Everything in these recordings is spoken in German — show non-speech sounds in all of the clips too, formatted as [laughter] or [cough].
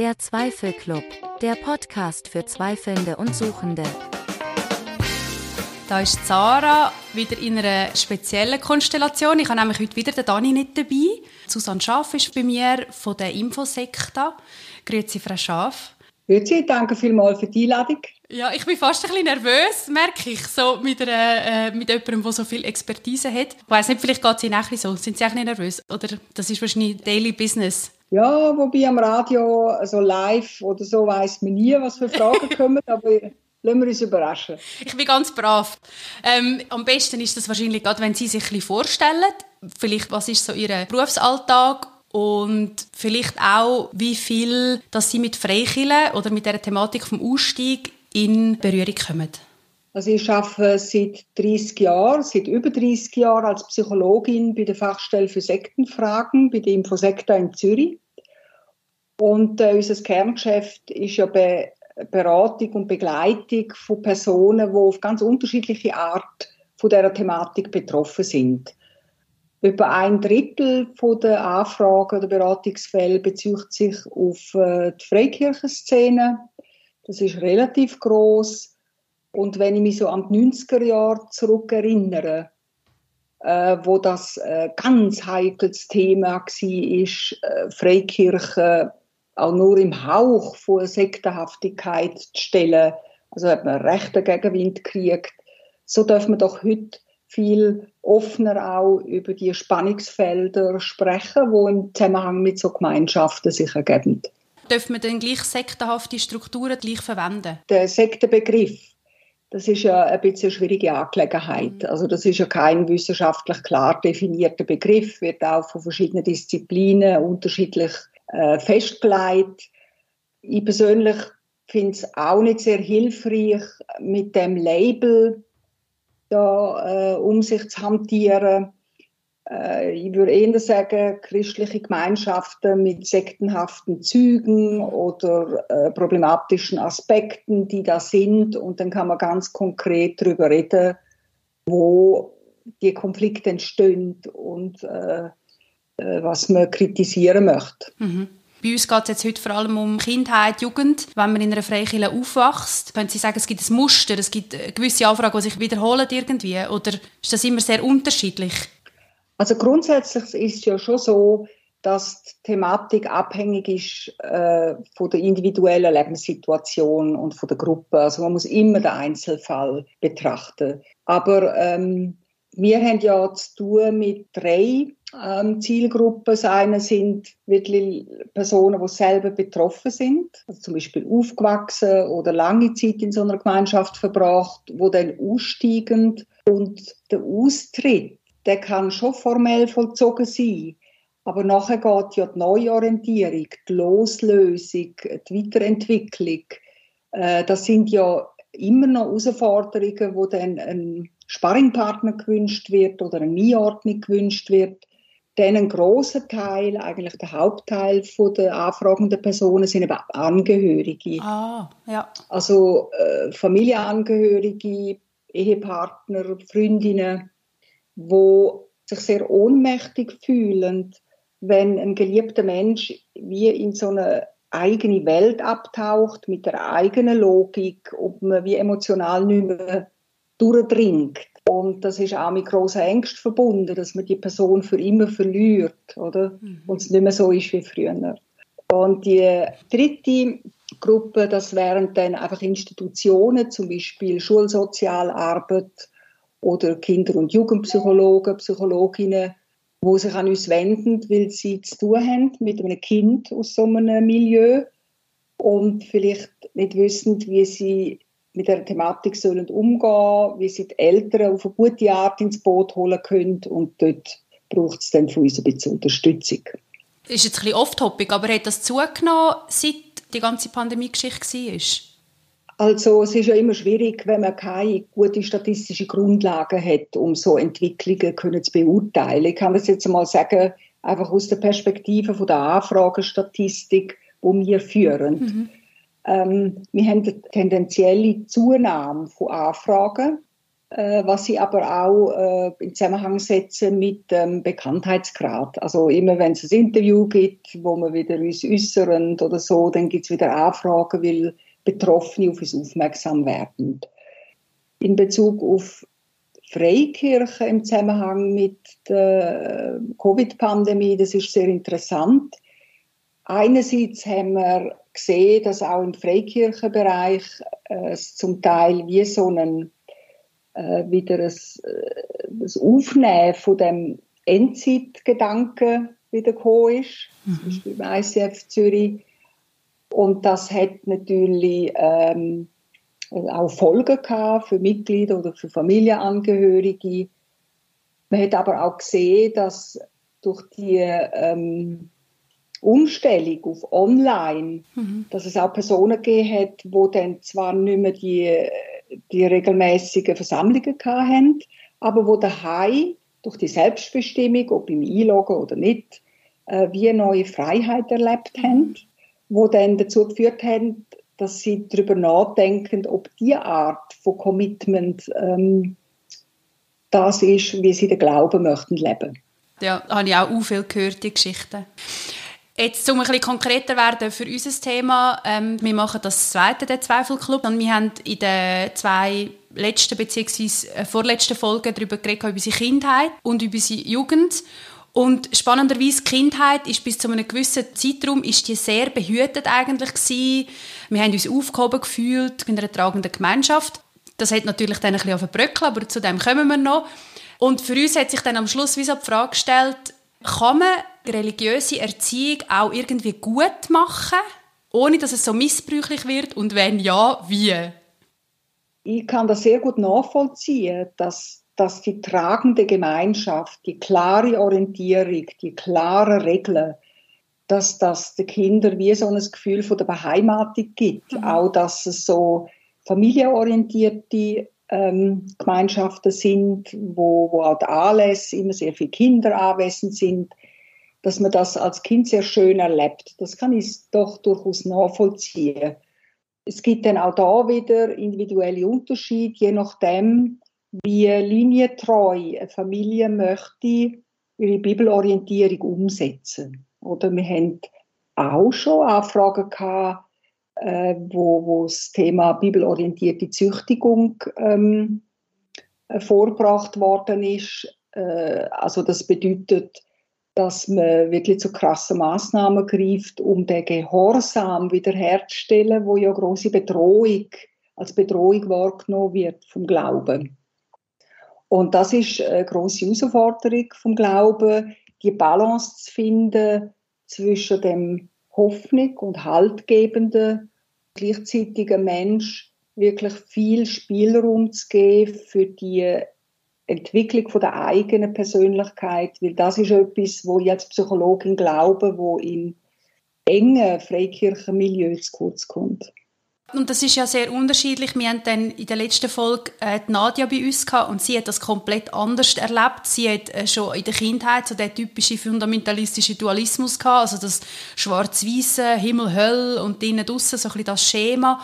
Der Zweifelclub, der Podcast für Zweifelnde und Suchende. Da ist Sarah wieder in einer speziellen Konstellation. Ich habe nämlich heute wieder den Dani nicht dabei. Susanne Schaff ist bei mir von der Infosekta. Grüezi, Frau Schaff. Grüezi, danke vielmals für die Einladung. Ja, ich bin fast ein bisschen nervös, merke ich, so mit, einer, äh, mit jemandem, der so viel Expertise hat. Ich weiss nicht, vielleicht geht es Ihnen auch so. Sind Sie auch nicht nervös? Oder das ist wahrscheinlich Daily Business? Ja, wobei am Radio so live oder so weiss man nie, was für Fragen [laughs] kommen, aber lassen wir uns überraschen. Ich bin ganz brav. Ähm, am besten ist das wahrscheinlich gerade, wenn Sie sich ein bisschen vorstellen, vielleicht was ist so Ihr Berufsalltag und vielleicht auch, wie viel, dass Sie mit Freikillen oder mit der Thematik vom Ausstieg in Berührung kommen? Also ich arbeite seit 30 Jahren, seit über 30 Jahren als Psychologin bei der Fachstelle für Sektenfragen bei der Infosekta in Zürich. Und äh, unser Kerngeschäft ist ja Be Beratung und Begleitung von Personen, die auf ganz unterschiedliche Art von dieser Thematik betroffen sind. Über ein Drittel der Anfragen oder Beratungsfälle bezieht sich auf äh, die Freikirchenszene, das ist relativ groß. Und wenn ich mich so an die 90er Jahre zurückerinnere, äh, wo das äh, ganz heikles Thema war, ist äh, Freikirche auch nur im Hauch von Sektenhaftigkeit zu stellen. Also hat man rechten Gegenwind gekriegt. So darf man doch heute viel offener auch über die Spannungsfelder sprechen, wo im Zusammenhang mit so Gemeinschaften sich ergeben. Dürfen wir denn gleich sektenhafte Strukturen gleich verwenden? Der Sektenbegriff, das ist ja ein bisschen eine schwierige Angelegenheit. Mhm. Also das ist ja kein wissenschaftlich klar definierter Begriff, wird auch von verschiedenen Disziplinen unterschiedlich äh, festgelegt. Ich persönlich finde es auch nicht sehr hilfreich, mit dem Label da äh, um sich zu hantieren ich würde eher sagen, christliche Gemeinschaften mit sektenhaften Zügen oder äh, problematischen Aspekten, die da sind. Und dann kann man ganz konkret darüber reden, wo die Konflikte entstehen und äh, äh was man kritisieren möchte. Mhm. Bei uns geht es jetzt heute vor allem um Kindheit, Jugend. Wenn man in einer Freikirche aufwächst, können Sie sagen, es gibt ein Muster, es gibt äh, gewisse Anfragen, die sich wiederholen irgendwie? Oder ist das immer sehr unterschiedlich? Also grundsätzlich ist es ja schon so, dass die Thematik abhängig ist äh, von der individuellen Lebenssituation und von der Gruppe. Also man muss immer den Einzelfall betrachten. Aber ähm, wir haben ja zu tun mit drei ähm, Zielgruppen. Das eine sind wirklich Personen, die selber betroffen sind, also zum Beispiel aufgewachsen oder lange Zeit in so einer Gemeinschaft verbracht, wo dann aussteigen und der Austritt der kann schon formell vollzogen sein. Aber nachher geht ja die Neuorientierung, die Loslösung, die Weiterentwicklung. Äh, das sind ja immer noch Herausforderungen, wo dann ein Sparringpartner gewünscht wird oder eine Einordnung gewünscht wird. Denn ein großer Teil, eigentlich der Hauptteil der anfragenden Personen sind eben Angehörige. Ah, ja. Also äh, Familienangehörige, Ehepartner, Freundinnen wo sich sehr ohnmächtig fühlen, wenn ein geliebter Mensch wie in so eine eigene Welt abtaucht mit der eigenen Logik, ob man wie emotional nicht mehr durchdringt. Und das ist auch mit großer Ängst verbunden, dass man die Person für immer verliert, oder? Mhm. Und es nicht mehr so ist wie früher. Und die dritte Gruppe, das wären dann einfach Institutionen, zum Beispiel Schulsozialarbeit, oder Kinder- und Jugendpsychologen, Psychologinnen, wo sich an uns wenden, weil sie zu tun haben mit einem Kind aus so einem Milieu und vielleicht nicht wissen, wie sie mit der Thematik sollen umgehen, wie sie die Eltern auf eine gute Art ins Boot holen können und dort braucht es dann von uns ein bisschen Unterstützung. Das ist jetzt ein bisschen off-topic, aber hat das zugenommen, seit die ganze Pandemie-Geschichte war? Also es ist ja immer schwierig, wenn man keine gute statistische Grundlage hat, um so Entwicklungen können zu beurteilen. Ich kann das jetzt mal sagen, einfach aus der Perspektive von der Anfragestatistik, wo wir führen. Mhm. Ähm, wir haben eine tendenzielle Zunahme von Anfragen äh, was sie aber auch äh, in Zusammenhang setzen mit dem ähm, Bekanntheitsgrad. Also immer wenn es ein Interview gibt, wo wir wieder uns äußern oder so, dann gibt es wieder Anfragen, weil Betroffene auf uns aufmerksam werden. In Bezug auf Freikirche im Zusammenhang mit der Covid-Pandemie, das ist sehr interessant. Einerseits haben wir gesehen, dass auch im Freikirchenbereich äh, zum Teil wie so ein äh, wieder äh, ein Aufnehmen von dem Endzeitgedanken wieder gekommen ist, mhm. zum Beispiel beim ICF Zürich. Und das hat natürlich ähm, auch Folgen gehabt für Mitglieder oder für Familienangehörige. Man hat aber auch gesehen, dass durch die ähm, Umstellung auf Online, mhm. dass es auch Personen gegeben hat, wo dann zwar nicht mehr die, die regelmäßigen Versammlungen hatten, aber wo daheim durch die Selbstbestimmung, ob im Einloggen oder nicht, äh, wie eine neue Freiheit erlebt haben, wo dann dazu geführt haben, dass sie darüber nachdenken, ob die Art von Commitment ähm, das ist, wie sie den Glauben möchten leben. Ja, habe ich auch viel gehört, die Geschichten. Jetzt, um ein bisschen konkreter werden für unser Thema, ähm, wir machen das zweite, der Zweifelclub, und wir haben in den zwei letzten bzw. Äh, vorletzten Folgen darüber geredet, über unsere Kindheit und über unsere Jugend. Und spannenderweise, die Kindheit ist bis zu einem gewissen Zeitraum ist die sehr behütet eigentlich gewesen. Wir haben uns aufgehoben gefühlt in einer tragenden Gemeinschaft. Das hat natürlich dann ein bisschen verbröckelt, aber zu dem kommen wir noch. Und für uns hat sich dann am Schluss wie so die Frage gestellt, kann man religiöse Erziehung auch irgendwie gut machen, ohne dass es so missbräuchlich wird? Und wenn ja, wie? Ich kann das sehr gut nachvollziehen, dass, dass die tragende Gemeinschaft, die klare Orientierung, die klaren Regeln, dass das den Kindern wie so ein Gefühl von der Beheimatung gibt. Mhm. Auch, dass es so familienorientierte ähm, Gemeinschaften sind, wo, wo auch die Anlässe immer sehr viele Kinder anwesend sind, dass man das als Kind sehr schön erlebt. Das kann ich doch durchaus nachvollziehen. Es gibt dann auch da wieder individuelle Unterschiede, je nachdem, wie linientreu eine Familie möchte ihre Bibelorientierung umsetzen. Oder wir haben auch schon Anfragen gehabt, äh, wo, wo das Thema bibelorientierte Züchtigung ähm, äh, vorgebracht worden ist. Äh, also das bedeutet, dass man wirklich zu krassen Maßnahmen greift, um den Gehorsam wiederherzustellen, wo ja große Bedrohung als Bedrohung wahrgenommen wird vom Glauben. Und das ist eine große Herausforderung vom Glauben, die Balance zu finden zwischen dem Hoffnung und Haltgebenden, gleichzeitigen Mensch wirklich viel Spielraum zu geben für die Entwicklung von der eigenen Persönlichkeit, weil das ist etwas, wo ich als Psychologin glaube, wo in engen Freikirchenmilieu zu kurz kommt. Und das ist ja sehr unterschiedlich. Wir haben dann in der letzten Folge äh, die Nadia bei uns gehabt und sie hat das komplett anders erlebt. Sie hat äh, schon in der Kindheit so den typischen fundamentalistische Dualismus gehabt, also das schwarz-weiße Himmel, Hölle und drinnen draussen so ein bisschen das Schema.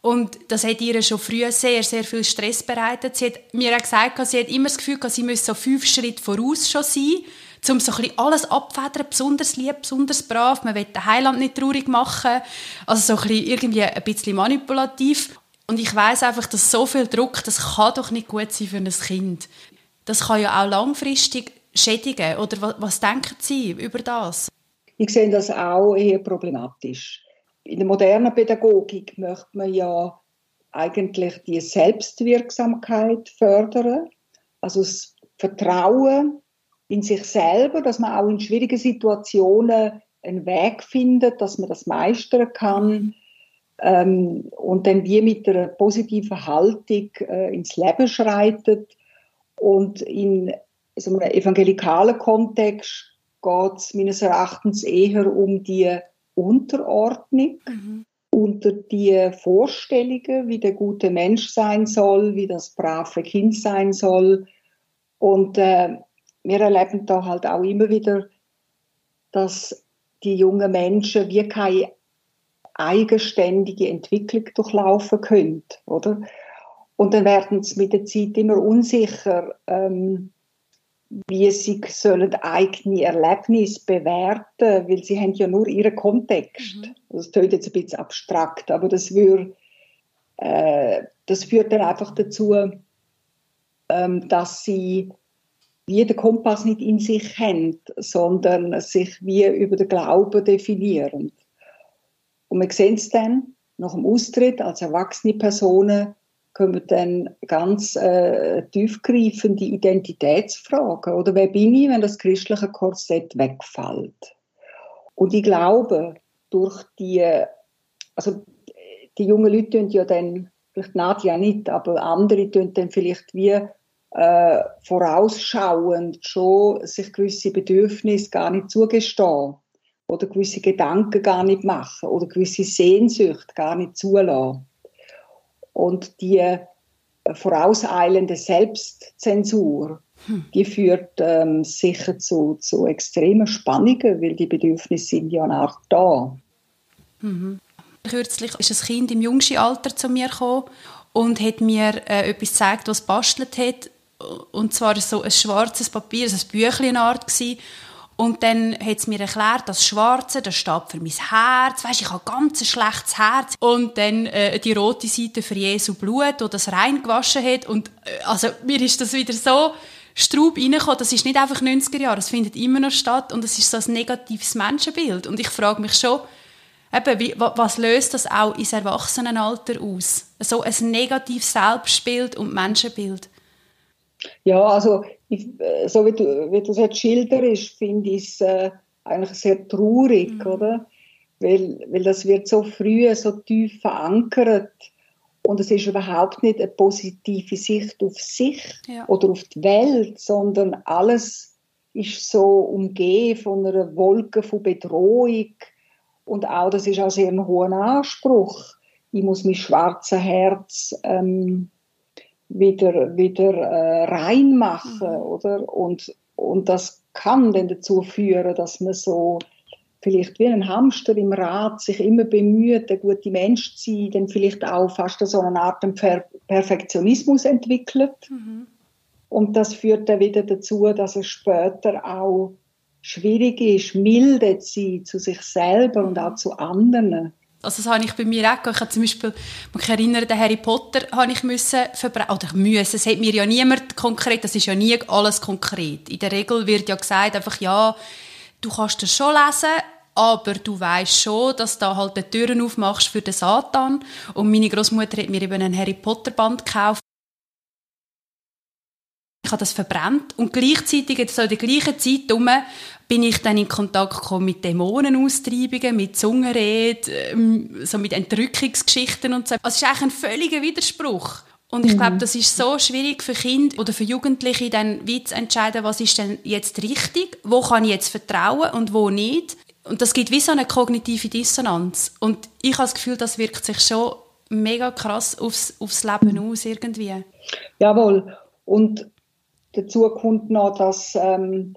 Und das hat ihr schon früh sehr, sehr viel Stress bereitet. Sie hat mir auch gesagt, sie hat immer das Gefühl, sie müsse so fünf Schritte voraus schon sein um so ein alles abfedern, besonders lieb, besonders brav. Man will den Heiland nicht traurig machen. Also so ein irgendwie ein bisschen manipulativ. Und ich weiß einfach, dass so viel Druck, das kann doch nicht gut sein für ein Kind. Das kann ja auch langfristig schädigen. Oder was, was denken Sie über das? Ich sehe das auch eher problematisch. In der modernen Pädagogik möchte man ja eigentlich die Selbstwirksamkeit fördern, also das Vertrauen in sich selber, dass man auch in schwierigen Situationen einen Weg findet, dass man das meistern kann ähm, und dann wie mit einer positiven Haltung äh, ins Leben schreitet. Und in so einem evangelikalen Kontext geht es meines Erachtens eher um die Unterordnung mhm. unter die Vorstellungen, wie der gute Mensch sein soll, wie das brave Kind sein soll. Und äh, wir erleben da halt auch immer wieder, dass die jungen Menschen wie keine eigenständige Entwicklung durchlaufen können, oder? Und dann werden sie mit der Zeit immer unsicher, ähm, wie sie sollen eigene Erlebnisse bewerten, weil sie haben ja nur ihren Kontext. Mhm. Das klingt jetzt ein bisschen abstrakt, aber das würde äh, das führt dann einfach dazu, ähm, dass sie wie den Kompass nicht in sich haben, sondern sich wie über den Glauben definieren. Und wir sehen es dann nach dem Austritt als erwachsene Personen, kommen dann ganz äh, tiefgreifende Identitätsfragen. Oder wer bin ich, wenn das christliche Korsett wegfällt? Und ich glaube, durch die, also die jungen Leute tun ja dann, vielleicht Nadja nicht, aber andere tun dann vielleicht wie äh, vorausschauend schon sich gewisse Bedürfnisse gar nicht zugestehen oder gewisse Gedanken gar nicht machen oder gewisse Sehnsucht gar nicht zulassen. Und die äh, vorauseilende Selbstzensur, hm. die führt ähm, sicher zu, zu extremen Spannungen, weil die Bedürfnisse sind ja auch da. Mhm. Kürzlich ist ein Kind im jüngsten Alter zu mir gekommen und hat mir äh, etwas gezeigt, was bastelt hat. Und zwar so ein schwarzes Papier, also ein Büchlein Art gewesen. Und dann hat es mir erklärt, das Schwarze, das steht für mein Herz. Weißt, ich habe ganz ein schlechtes Herz. Und dann äh, die rote Seite für Jesu Blut, wo das reingewaschen hat. Und äh, also mir ist das wieder so Straub reingekommen. Das ist nicht einfach 90er Jahre, das findet immer noch statt. Und es ist so ein negatives Menschenbild. Und ich frage mich schon, eben, wie, was löst das auch ins Erwachsenenalter aus? So ein negatives Selbstbild und Menschenbild. Ja, also ich, äh, so wie du, wie du es jetzt schilderst, finde ich es äh, eigentlich sehr traurig, mhm. oder? Weil, weil das wird so früh, so tief verankert und es ist überhaupt nicht eine positive Sicht auf sich ja. oder auf die Welt, sondern alles ist so umgeben von einer Wolke von Bedrohung und auch, das ist auch sehr ein hoher Anspruch. Ich muss mein schwarzes Herz ähm, wieder, wieder äh, reinmachen, mhm. oder? Und, und das kann dann dazu führen, dass man so vielleicht wie ein Hamster im Rad sich immer bemüht, ein guter Mensch zu sein, dann vielleicht auch fast so eine Art Per Perfektionismus entwickelt. Mhm. Und das führt dann wieder dazu, dass es später auch schwierig ist, milde zu sein zu sich selber und auch zu anderen. Also das habe ich bei mir auch Ich habe zum Beispiel, mich erinnere, den Harry Potter habe ich müssen verbrennen. Oder müssen, es hat mir ja niemand konkret, das ist ja nie alles konkret. In der Regel wird ja gesagt, einfach, ja, du kannst das schon lesen, aber du weißt schon, dass da halt die Türen aufmachst für den Satan. Und meine Großmutter hat mir eben einen Harry Potter Band gekauft. Ich habe das verbrannt und gleichzeitig, so in der gleichen Zeit herum, bin ich dann in Kontakt gekommen mit Dämonenaustreibungen, mit Zungenrede, ähm, so mit Entrückungsgeschichten und so. Also es ist eigentlich ein völliger Widerspruch. Und ich mhm. glaube, das ist so schwierig für Kinder oder für Jugendliche, dann wie zu entscheiden, was ist denn jetzt richtig, wo kann ich jetzt vertrauen und wo nicht. Und das gibt wie so eine kognitive Dissonanz. Und ich habe das Gefühl, das wirkt sich schon mega krass aufs, aufs Leben aus irgendwie. Jawohl. Und dazu kommt noch, dass ähm,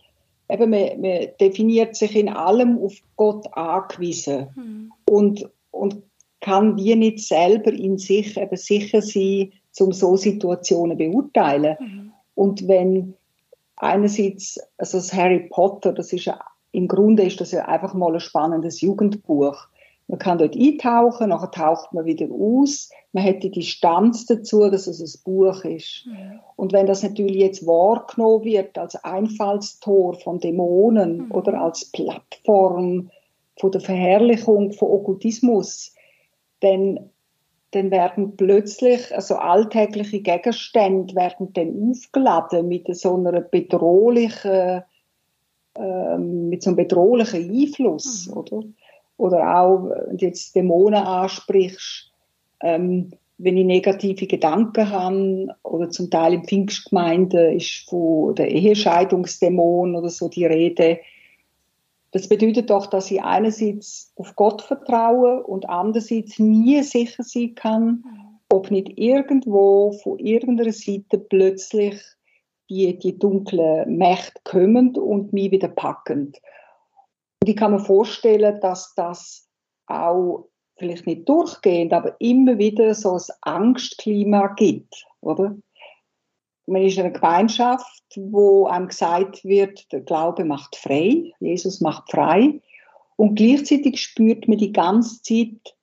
eben man, man definiert sich in allem auf Gott angewiesen mhm. und, und kann wie nicht selber in sich eben sicher sein, um so Situationen beurteilen. Mhm. Und wenn einerseits, also das Harry Potter, das ist ja, im Grunde ist das ja einfach mal ein spannendes Jugendbuch. Man kann dort eintauchen, nachher taucht man wieder aus. Man hat die Distanz dazu, dass es ein Buch ist. Mhm. Und wenn das natürlich jetzt wahrgenommen wird als Einfallstor von Dämonen mhm. oder als Plattform von der Verherrlichung von Okkultismus, dann, dann werden plötzlich also alltägliche Gegenstände werden dann aufgeladen mit so einer bedrohlichen, äh, mit so einem bedrohlichen Einfluss, mhm. oder? oder auch, wenn du jetzt Dämonen ansprichst, ähm, wenn ich negative Gedanken habe, oder zum Teil in Pfingstgemeinden ist von der Ehescheidungsdämon oder so die Rede. Das bedeutet doch, dass ich einerseits auf Gott vertraue und andererseits nie sicher sein kann, ob nicht irgendwo von irgendeiner Seite plötzlich die, die dunklen Mächte kommen und mich wieder packen. Und ich kann mir vorstellen, dass das auch vielleicht nicht durchgehend, aber immer wieder so ein Angstklima gibt. oder? Man ist in einer Gemeinschaft, wo einem gesagt wird, der Glaube macht frei, Jesus macht frei. Und gleichzeitig spürt man die ganze Zeit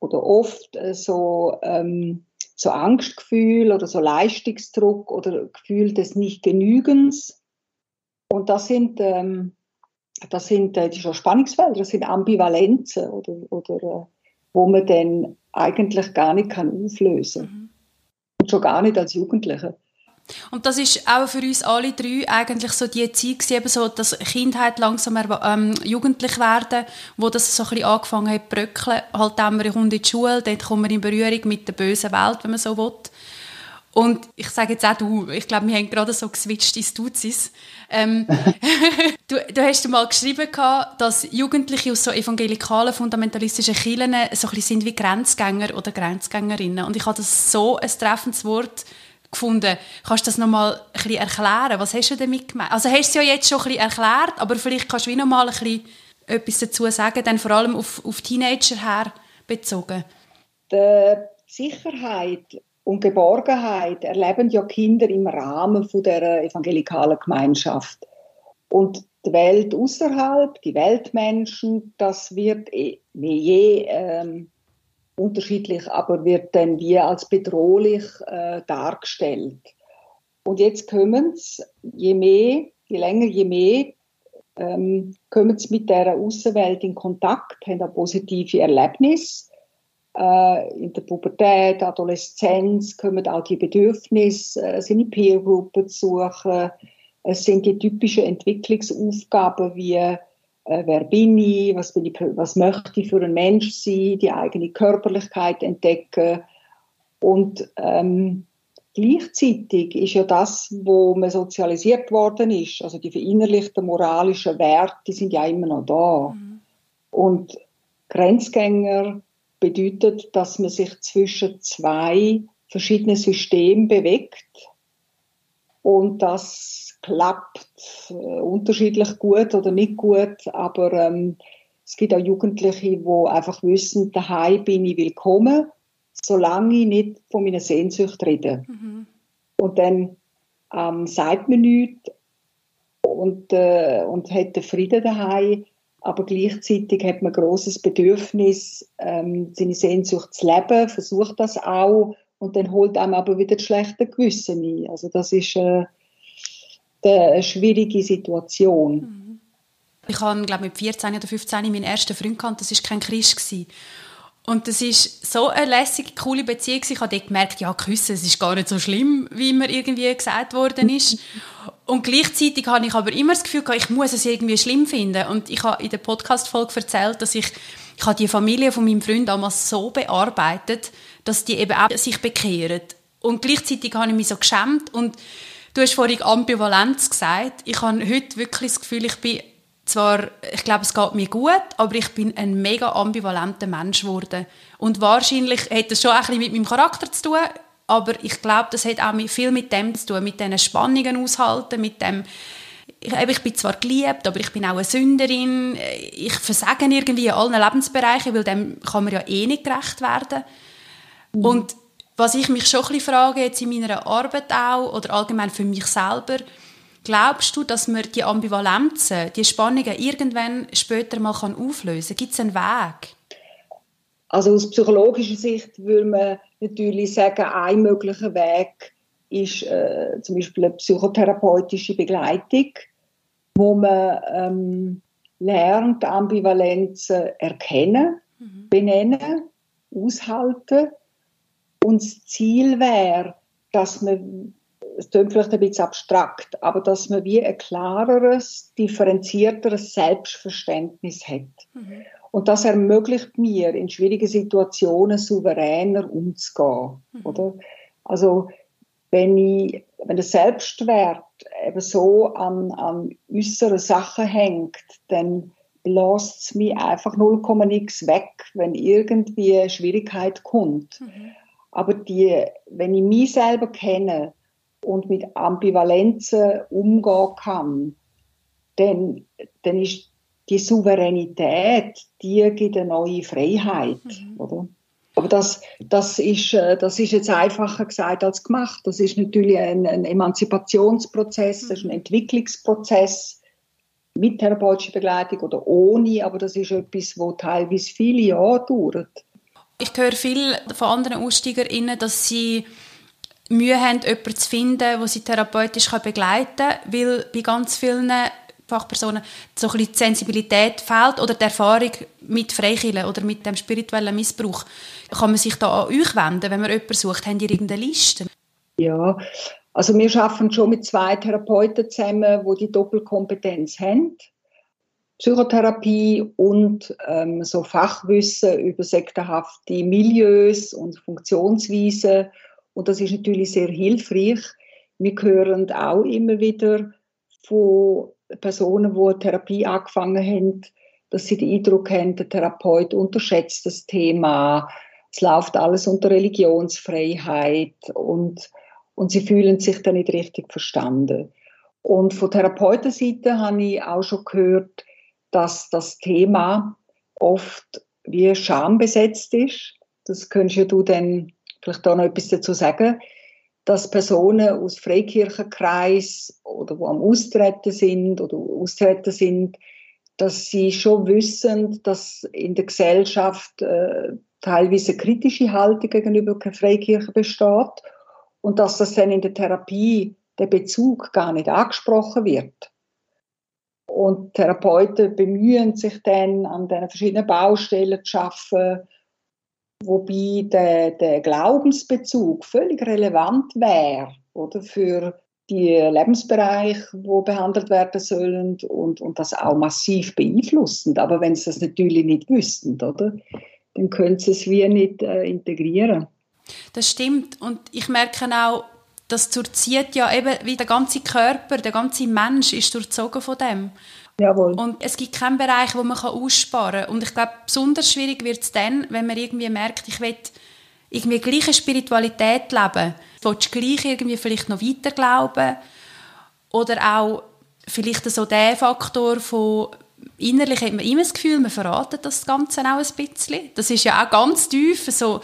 oder oft äh, so, ähm, so Angstgefühl oder so Leistungsdruck oder Gefühl des Nicht-Genügens. Und das sind, ähm, das sind äh, die Spannungsfelder, das sind Ambivalenzen oder, oder äh, wo man dann eigentlich gar nicht kann auflösen kann. Mhm. Und schon gar nicht als Jugendliche. Und das ist auch für uns alle drei eigentlich so die Zeit eben so, dass Kindheit langsam ähm, jugendlich werden, wo das so ein bisschen angefangen hat zu bröckeln. Halt dann wir in die Schule, dort kommen wir in Berührung mit der bösen Welt, wenn man so will. Und ich sage jetzt auch du, ich glaube, wir haben gerade so geswitcht ins Duzis. Ähm, [laughs] du, du hast mal geschrieben, dass Jugendliche aus so evangelikalen, fundamentalistischen Kirchen so ein bisschen sind wie Grenzgänger oder Grenzgängerinnen. Und ich habe das so ein treffendes Wort gefunden. Kannst du das nochmal ein bisschen erklären? Was hast du damit gemeint? Also hast du es ja jetzt schon ein bisschen erklärt, aber vielleicht kannst du wie nochmal ein bisschen etwas dazu sagen, dann vor allem auf, auf Teenager her bezogen. Die Sicherheit und Geborgenheit erleben ja Kinder im Rahmen von der evangelikalen Gemeinschaft. Und die Welt außerhalb, die Weltmenschen, das wird eh, wie je ähm, unterschiedlich, aber wird dann wie als bedrohlich äh, dargestellt. Und jetzt kommen sie, je mehr, je länger, je mehr, ähm, kommen sie mit der Außenwelt in Kontakt, haben ein positive Erlebnis. Äh, in der Pubertät, Adoleszenz kommen auch die Bedürfnisse, äh, sind in Peergruppen zu suchen. Es sind die typischen Entwicklungsaufgaben wie äh, wer bin ich, was, bin ich, was möchte ich für ein Mensch sein, die eigene Körperlichkeit entdecken. Und ähm, gleichzeitig ist ja das, wo man sozialisiert worden ist, also die verinnerlichten moralischen Werte, die sind ja immer noch da. Mhm. Und Grenzgänger bedeutet, dass man sich zwischen zwei verschiedenen Systemen bewegt und das klappt äh, unterschiedlich gut oder nicht gut, aber ähm, es gibt auch Jugendliche, die einfach wissen, daheim bin ich willkommen, solange ich nicht von meiner Sehnsucht rede. Mhm. Und dann ähm, sagt man nichts und, äh, und hat den Frieden daheim, aber gleichzeitig hat man ein grosses Bedürfnis, ähm, seine Sehnsucht zu leben, versucht das auch und dann holt einem aber wieder das schlechte Gewissen ein. Also das ist äh, eine schwierige Situation. Mhm. Ich habe, glaube mit 14 oder 15 meinen ersten Freund gehabt, das war kein Christ. Gewesen. Und das ist so eine lässige, coole Beziehung. Ich habe dort gemerkt, ja, küssen, es ist gar nicht so schlimm, wie mir irgendwie gesagt worden ist. Und gleichzeitig habe ich aber immer das Gefühl, ich muss es irgendwie schlimm finden. Und ich habe in der Podcast-Folge erzählt, dass ich, ich habe die Familie von meinem Freund damals so bearbeitet, dass die eben auch sich bekehren. Und gleichzeitig habe ich mich so geschämt und Du hast vorhin Ambivalenz gesagt. Ich habe heute wirklich das Gefühl, ich bin zwar, ich glaube, es geht mir gut, aber ich bin ein mega ambivalenter Mensch geworden. Und wahrscheinlich hat das schon ein bisschen mit meinem Charakter zu tun, aber ich glaube, das hat auch viel mit dem zu tun, mit diesen Spannungen aushalten, mit dem, ich, ich bin zwar geliebt, aber ich bin auch eine Sünderin, ich versage irgendwie in allen Lebensbereichen, weil dem kann man ja eh nicht gerecht werden. Mhm. Und was ich mich schon ein bisschen frage, jetzt in meiner Arbeit auch, oder allgemein für mich selber, glaubst du, dass man die Ambivalenzen, die Spannungen irgendwann später mal auflösen kann? Gibt es einen Weg? Also aus psychologischer Sicht würde man natürlich sagen, ein möglicher Weg ist äh, zum Beispiel eine psychotherapeutische Begleitung, wo man ähm, lernt, Ambivalenzen erkennen, mhm. benennen, aushalten und das Ziel wäre, dass man, es klingt vielleicht ein bisschen abstrakt, aber dass man wie ein klareres, differenzierteres Selbstverständnis hat. Mhm. Und das ermöglicht mir, in schwierigen Situationen souveräner umzugehen. Mhm. Oder? Also, wenn ich, wenn der Selbstwert eben so an, an äußeren Sachen hängt, dann bläst es mich einfach 0, nix weg, wenn irgendwie eine Schwierigkeit kommt. Mhm. Aber die, wenn ich mich selber kenne und mit Ambivalenzen umgehen kann, dann, dann ist die Souveränität, die gibt eine neue Freiheit, mhm. oder? Aber das, das, ist, äh, das ist jetzt einfacher gesagt als gemacht. Das ist natürlich ein, ein Emanzipationsprozess, das ist ein Entwicklungsprozess mit therapeutischer Begleitung oder ohne, aber das ist etwas, wo teilweise viele Jahre dauert. Ich höre viel von anderen AussteigerInnen, dass sie Mühe haben, jemanden zu finden, der sie therapeutisch begleiten kann, weil bei ganz vielen Fachpersonen so ein bisschen die Sensibilität fehlt oder die Erfahrung mit Freikillen oder mit dem spirituellen Missbrauch. Kann man sich da an euch wenden, wenn man jemanden sucht? Habt ihr irgendeine Liste? Ja, also wir arbeiten schon mit zwei Therapeuten zusammen, die die Doppelkompetenz haben. Psychotherapie und ähm, so Fachwissen über sektenhafte Milieus und Funktionsweisen. Und das ist natürlich sehr hilfreich. Wir hören auch immer wieder von Personen, die Therapie angefangen haben, dass sie den Eindruck haben, der Therapeut unterschätzt das Thema. Es läuft alles unter Religionsfreiheit und, und sie fühlen sich dann nicht richtig verstanden. Und von Therapeutenseite habe ich auch schon gehört, dass das Thema oft wie Scham besetzt ist. Das könntest du dann vielleicht da noch etwas dazu sagen dass Personen aus Freikirchenkreis oder wo am Austreten sind oder austreten sind, dass sie schon wissen, dass in der Gesellschaft äh, teilweise kritische Haltung gegenüber Freikirche besteht und dass das dann in der Therapie der Bezug gar nicht angesprochen wird. Und Therapeuten bemühen sich dann, an den verschiedenen Baustellen zu arbeiten, wobei der, der Glaubensbezug völlig relevant wäre oder für die Lebensbereiche, wo behandelt werden sollen und, und das auch massiv beeinflussend. Aber wenn sie das natürlich nicht wüssten, oder, dann können sie es wie nicht äh, integrieren. Das stimmt und ich merke auch, das durchzieht ja eben wie der ganze Körper, der ganze Mensch ist durchzogen von dem. Jawohl. Und es gibt keinen Bereich, wo man aussparen kann. Und ich glaube, besonders schwierig wird es dann, wenn man irgendwie merkt, ich will irgendwie gleiche Spiritualität leben. Willst du gleich irgendwie vielleicht noch weiter glauben? Oder auch vielleicht so der Faktor von innerlich hat man immer das Gefühl, man verratet das Ganze auch ein bisschen. Das ist ja auch ganz tief so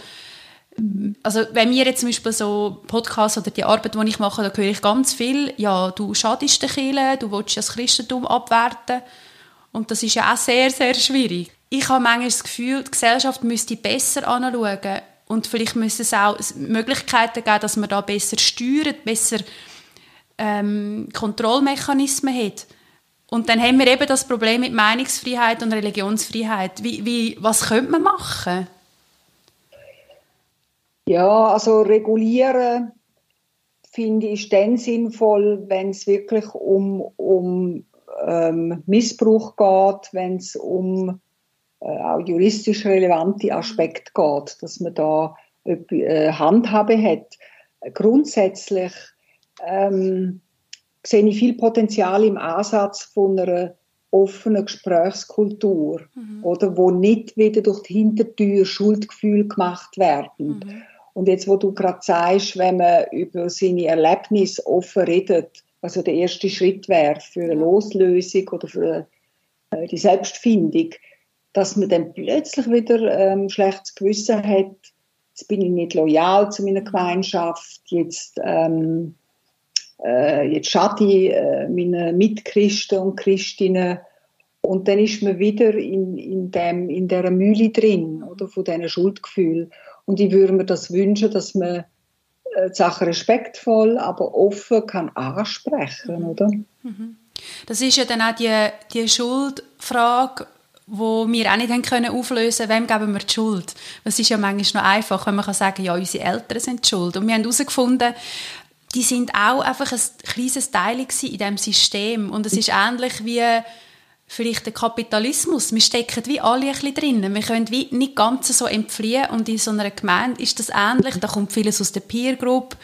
also wenn wir jetzt zum Beispiel so Podcasts oder die Arbeit, die ich mache, da höre ich ganz viel, ja, du schadest der Kirche, du willst das Christentum abwerten und das ist ja auch sehr, sehr schwierig. Ich habe manchmal das Gefühl, die Gesellschaft müsste besser anschauen und vielleicht müsste es auch Möglichkeiten geben, dass man da besser steuert, besser ähm, Kontrollmechanismen hat. Und dann haben wir eben das Problem mit Meinungsfreiheit und Religionsfreiheit. Wie, wie, was könnte man machen? Ja, also regulieren finde ich dann sinnvoll, wenn es wirklich um, um ähm, Missbrauch geht, wenn es um äh, auch juristisch relevante Aspekte geht, dass man da äh, Handhabe hat. Grundsätzlich ähm, sehe ich viel Potenzial im Ansatz von einer offenen Gesprächskultur mhm. oder wo nicht wieder durch die Hintertür Schuldgefühl gemacht werden. Mhm. Und jetzt, wo du gerade sagst, wenn man über seine Erlebnisse offen redet, was ja der erste Schritt wäre für eine Loslösung oder für äh, die Selbstfindung, dass man dann plötzlich wieder ähm, schlechtes Gewissen hat, jetzt bin ich nicht loyal zu meiner Gemeinschaft, jetzt, ähm, äh, jetzt schade ich äh, meinen Mitchristen und Christinnen und dann ist man wieder in, in, dem, in dieser Mühle drin, oder, von diesen Schuldgefühlen. Und ich würde mir das wünschen, dass man äh, die Sache respektvoll, aber offen kann ansprechen, oder? Mhm. Das ist ja dann auch die, die Schuldfrage, wo wir auch nicht haben können auflösen wem geben wir die Schuld. Das ist ja manchmal noch einfach, wenn man kann sagen ja, unsere Eltern sind die Schuld. Und wir haben herausgefunden, die sind auch einfach ein kleines Teil in diesem System. Und es ist ähnlich wie vielleicht der Kapitalismus. Wir stecken wie alle ein bisschen drin. Wir können wie nicht ganz so entfliehen und in so einer Gemeinde ist das ähnlich. Da kommt vieles aus der Peer Group,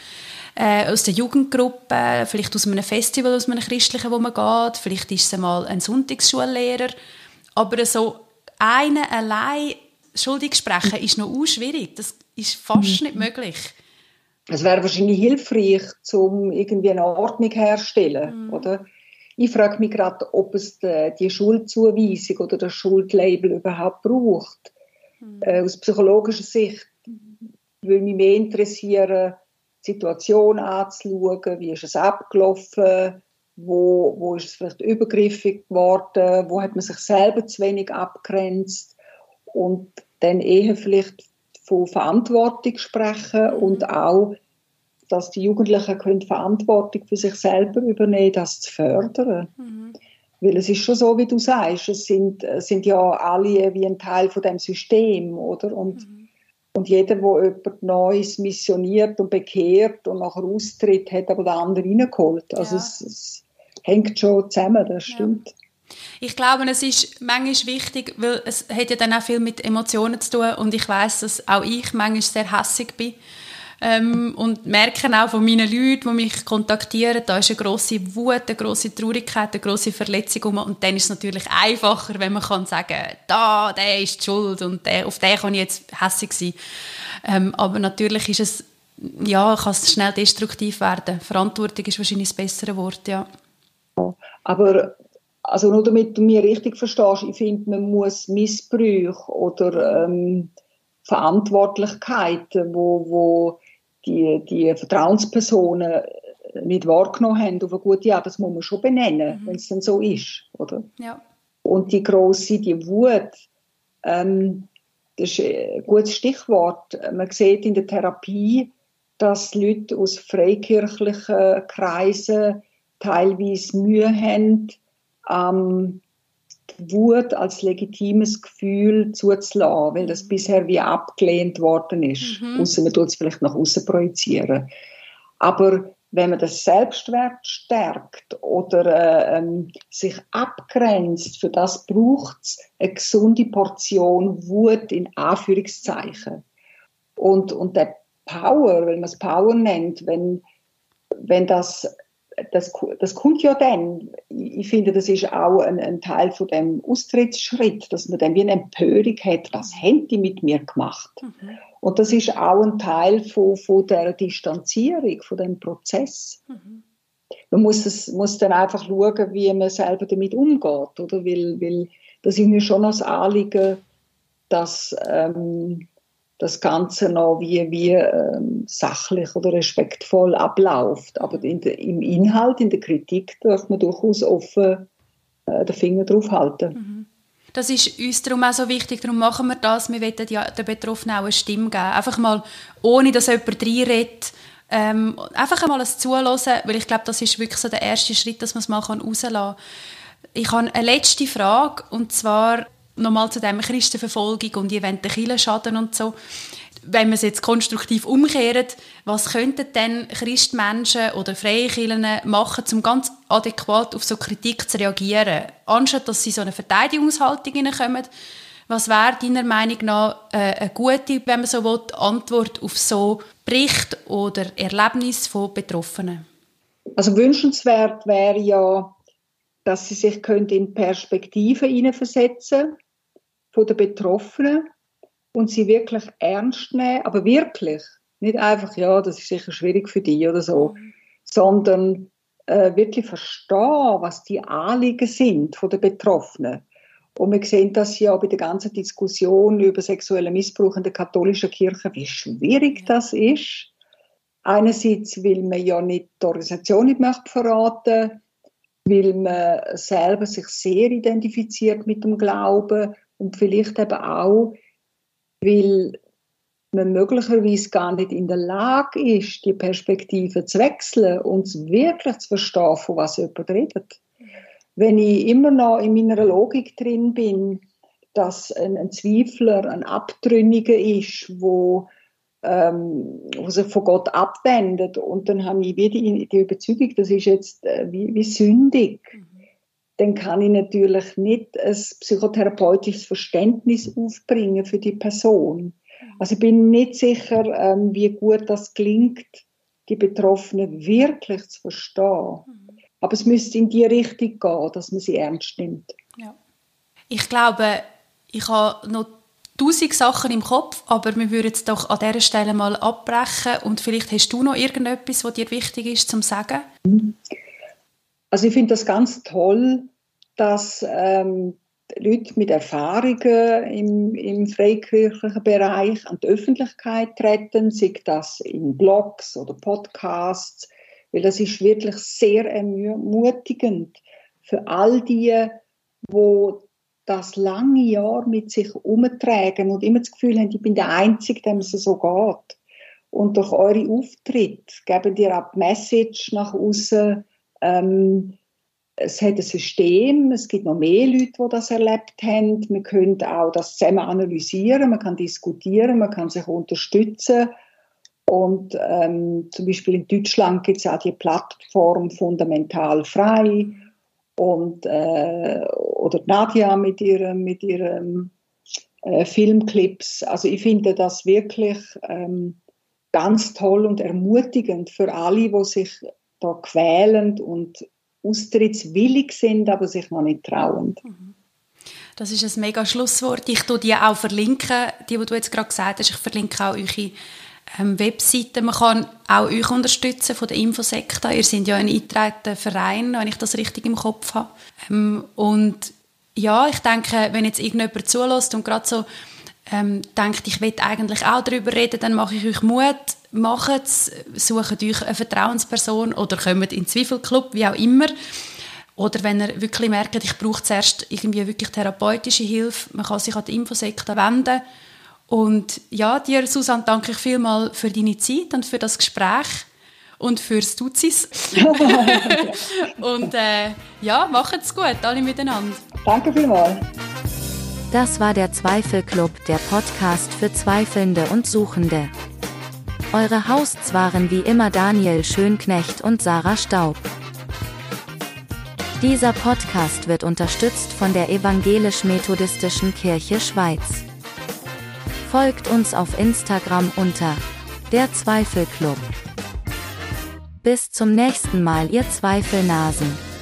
äh, aus der Jugendgruppe, vielleicht aus einem Festival, aus einem christlichen, wo man geht. Vielleicht ist es einmal ein Sonntagsschullehrer. Aber so einen allein schuldig sprechen ist noch schwierig. Das ist fast nicht möglich. Es wäre wahrscheinlich hilfreich, um irgendwie eine Ordnung herzustellen, mhm. oder? Ich frage mich gerade, ob es die, die Schuldzuweisung oder das Schuldlabel überhaupt braucht. Mhm. Äh, aus psychologischer Sicht würde mich mehr interessieren, die Situation anzuschauen, wie ist es abgelaufen, wo, wo ist es vielleicht übergriffig geworden, wo hat man sich selber zu wenig abgrenzt? Und dann eher vielleicht von Verantwortung sprechen und auch, dass die Jugendlichen können Verantwortung für sich selber übernehmen, das zu fördern. Mhm. Weil es ist schon so, wie du sagst, es sind, sind ja alle wie ein Teil von dem System, oder? Und, mhm. und jeder, der jemand Neues missioniert und bekehrt und nachher austritt, hat aber den anderen reingeholt. Also ja. es, es, hängt schon zusammen, das stimmt. Ja. Ich glaube, es ist manchmal wichtig, weil es hat ja dann auch viel mit Emotionen zu tun und ich weiß, dass auch ich manchmal sehr hässig bin ähm, und merke auch von meinen Leuten, die mich kontaktieren, da ist eine grosse Wut, eine grosse Traurigkeit, eine grosse Verletzung und dann ist es natürlich einfacher, wenn man kann sagen, da, der ist die Schuld und der, auf den kann ich jetzt hässig sein. Ähm, aber natürlich ist es, ja, kann es schnell destruktiv werden. Verantwortung ist wahrscheinlich das bessere Wort, ja. Aber also nur damit du mich richtig verstehst, ich finde, man muss Missbrüche oder ähm, Verantwortlichkeiten, wo, wo die, die Vertrauenspersonen nicht wahrgenommen haben, auf eine gute Art, das muss man schon benennen, mhm. wenn es dann so ist, oder? Ja. Und die große, die Wut, ähm, das ist ein gutes Stichwort. Man sieht in der Therapie, dass Leute aus freikirchlichen Kreisen teilweise Mühe haben, ähm, Wut als legitimes Gefühl zuzulassen, weil das bisher wie abgelehnt worden ist. Mhm. Außer man tut es vielleicht nach außen projizieren. Aber wenn man das Selbstwert stärkt oder äh, ähm, sich abgrenzt, für das braucht es eine gesunde Portion Wut in Anführungszeichen. Und, und der Power, wenn man es Power nennt, wenn, wenn das das, das kommt ja dann. Ich finde, das ist auch ein, ein, Teil von dem Austrittsschritt, dass man dann wie eine Empörung hat, was haben die mit mir gemacht? Mhm. Und das ist auch ein Teil von, von der Distanzierung, von dem Prozess. Mhm. Man muss, es, muss dann einfach schauen, wie man selber damit umgeht, oder? Weil, weil das ist mir schon das Anliegen, dass ähm, das Ganze noch wie, wie ähm, sachlich oder respektvoll abläuft. Aber in de, im Inhalt, in der Kritik, darf man durchaus offen äh, den Finger drauf halten. Mhm. Das ist uns darum auch so wichtig, darum machen wir das. Wir wollen ja den Betroffenen auch eine Stimme geben. Einfach mal, ohne dass jemand reinredet, ähm, einfach einmal ein Zuhören, weil ich glaube, das ist wirklich so der erste Schritt, dass man es mal rauslassen kann. Ich habe eine letzte Frage, und zwar nochmal zu dem Christenverfolgung und die wollen den schaden und so. Wenn man es jetzt konstruktiv umkehrt, was könnten denn Christmenschen oder freie Kirchen machen, um ganz adäquat auf so Kritik zu reagieren? Anstatt dass sie so eine Verteidigungshaltung hineinkommen, was wäre deiner Meinung nach äh, eine gute, wenn man so will, Antwort auf so Bericht oder Erlebnis von Betroffenen? Also wünschenswert wäre ja, dass sie sich in Perspektive hineinversetzen von den Betroffenen und sie wirklich ernst nehmen, aber wirklich. Nicht einfach, ja, das ist sicher schwierig für dich oder so, mhm. sondern äh, wirklich verstehen, was die Anliegen sind von den Betroffenen. Und wir sehen das ja bei der ganzen Diskussion über sexuellen Missbrauch in der katholischen Kirche, wie schwierig das ist. Einerseits will man ja nicht die Organisation nicht möchte verraten, weil man selber sich sehr identifiziert mit dem Glauben und vielleicht eben auch, weil man möglicherweise gar nicht in der Lage ist, die Perspektive zu wechseln und wirklich zu verstehen, von was jemand redet. Wenn ich immer noch in meiner Logik drin bin, dass ein, ein Zweifler ein Abtrünniger ist, wo, ähm, wo sich von Gott abwendet und dann habe ich wieder die, Überzeugung, das ist jetzt äh, wie, wie sündig. Mhm dann kann ich natürlich nicht ein psychotherapeutisches Verständnis aufbringen für die Person. Also ich bin nicht sicher, ähm, wie gut das klingt, die Betroffenen wirklich zu verstehen. Aber es müsste in die Richtung gehen, dass man sie ernst nimmt. Ja. Ich glaube, ich habe noch tausend Sachen im Kopf, aber wir würden jetzt doch an dieser Stelle mal abbrechen und vielleicht hast du noch irgendetwas, was dir wichtig ist zum sagen? Also ich finde das ganz toll, dass ähm, Leute mit Erfahrungen im, im freikirchlichen Bereich an die Öffentlichkeit treten, sei das in Blogs oder Podcasts, weil das ist wirklich sehr ermutigend für all die, wo das lange Jahr mit sich umtragen und immer das Gefühl haben, ich bin der Einzige, dem es so geht. Und durch eure Auftritt geben ihr auch die Message nach außen, ähm, es hat ein System, es gibt noch mehr Leute, die das erlebt haben. Wir können auch das zusammen analysieren, man kann diskutieren, man kann sich unterstützen. Und ähm, zum Beispiel in Deutschland gibt es auch die Plattform Fundamental Frei und, äh, oder Nadia mit ihren, mit ihren äh, Filmclips. Also ich finde das wirklich ähm, ganz toll und ermutigend für alle, die sich da quälen und austrittswillig sind, aber sich noch nicht trauen. Das ist ein mega Schlusswort. Ich tue die auch verlinken, die, die du jetzt gerade gesagt hast. Ich verlinke auch eure ähm, Webseite. Man kann auch euch unterstützen von der Infosekta. Ihr seid ja ein eingetragener Verein, wenn ich das richtig im Kopf habe. Ähm, und ja, ich denke, wenn jetzt irgendjemand zulässt und gerade so ähm, denkt, ich will eigentlich auch darüber reden, dann mache ich euch Mut, macht es, sucht euch eine Vertrauensperson oder kommt in den Zweifelclub, wie auch immer. Oder wenn ihr wirklich merkt, ich brauche zuerst irgendwie wirklich therapeutische Hilfe, man kann sich an die Infosekte wenden. Und ja, dir, Susanne, danke ich vielmals für deine Zeit und für das Gespräch und fürs Duzis. [laughs] und äh, ja, macht's gut, alle miteinander. Danke vielmals. Das war der Zweifelclub, der Podcast für Zweifelnde und Suchende. Eure Hosts waren wie immer Daniel Schönknecht und Sarah Staub. Dieser Podcast wird unterstützt von der Evangelisch-Methodistischen Kirche Schweiz. Folgt uns auf Instagram unter der Zweifelclub. Bis zum nächsten Mal, ihr Zweifelnasen.